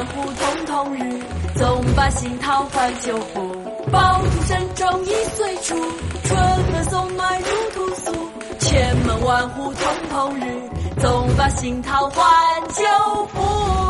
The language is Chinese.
万户通通日，总把新桃换旧符。爆竹声中一岁除，春暖送暖入屠苏。千门万户通通日，总把新桃换旧符。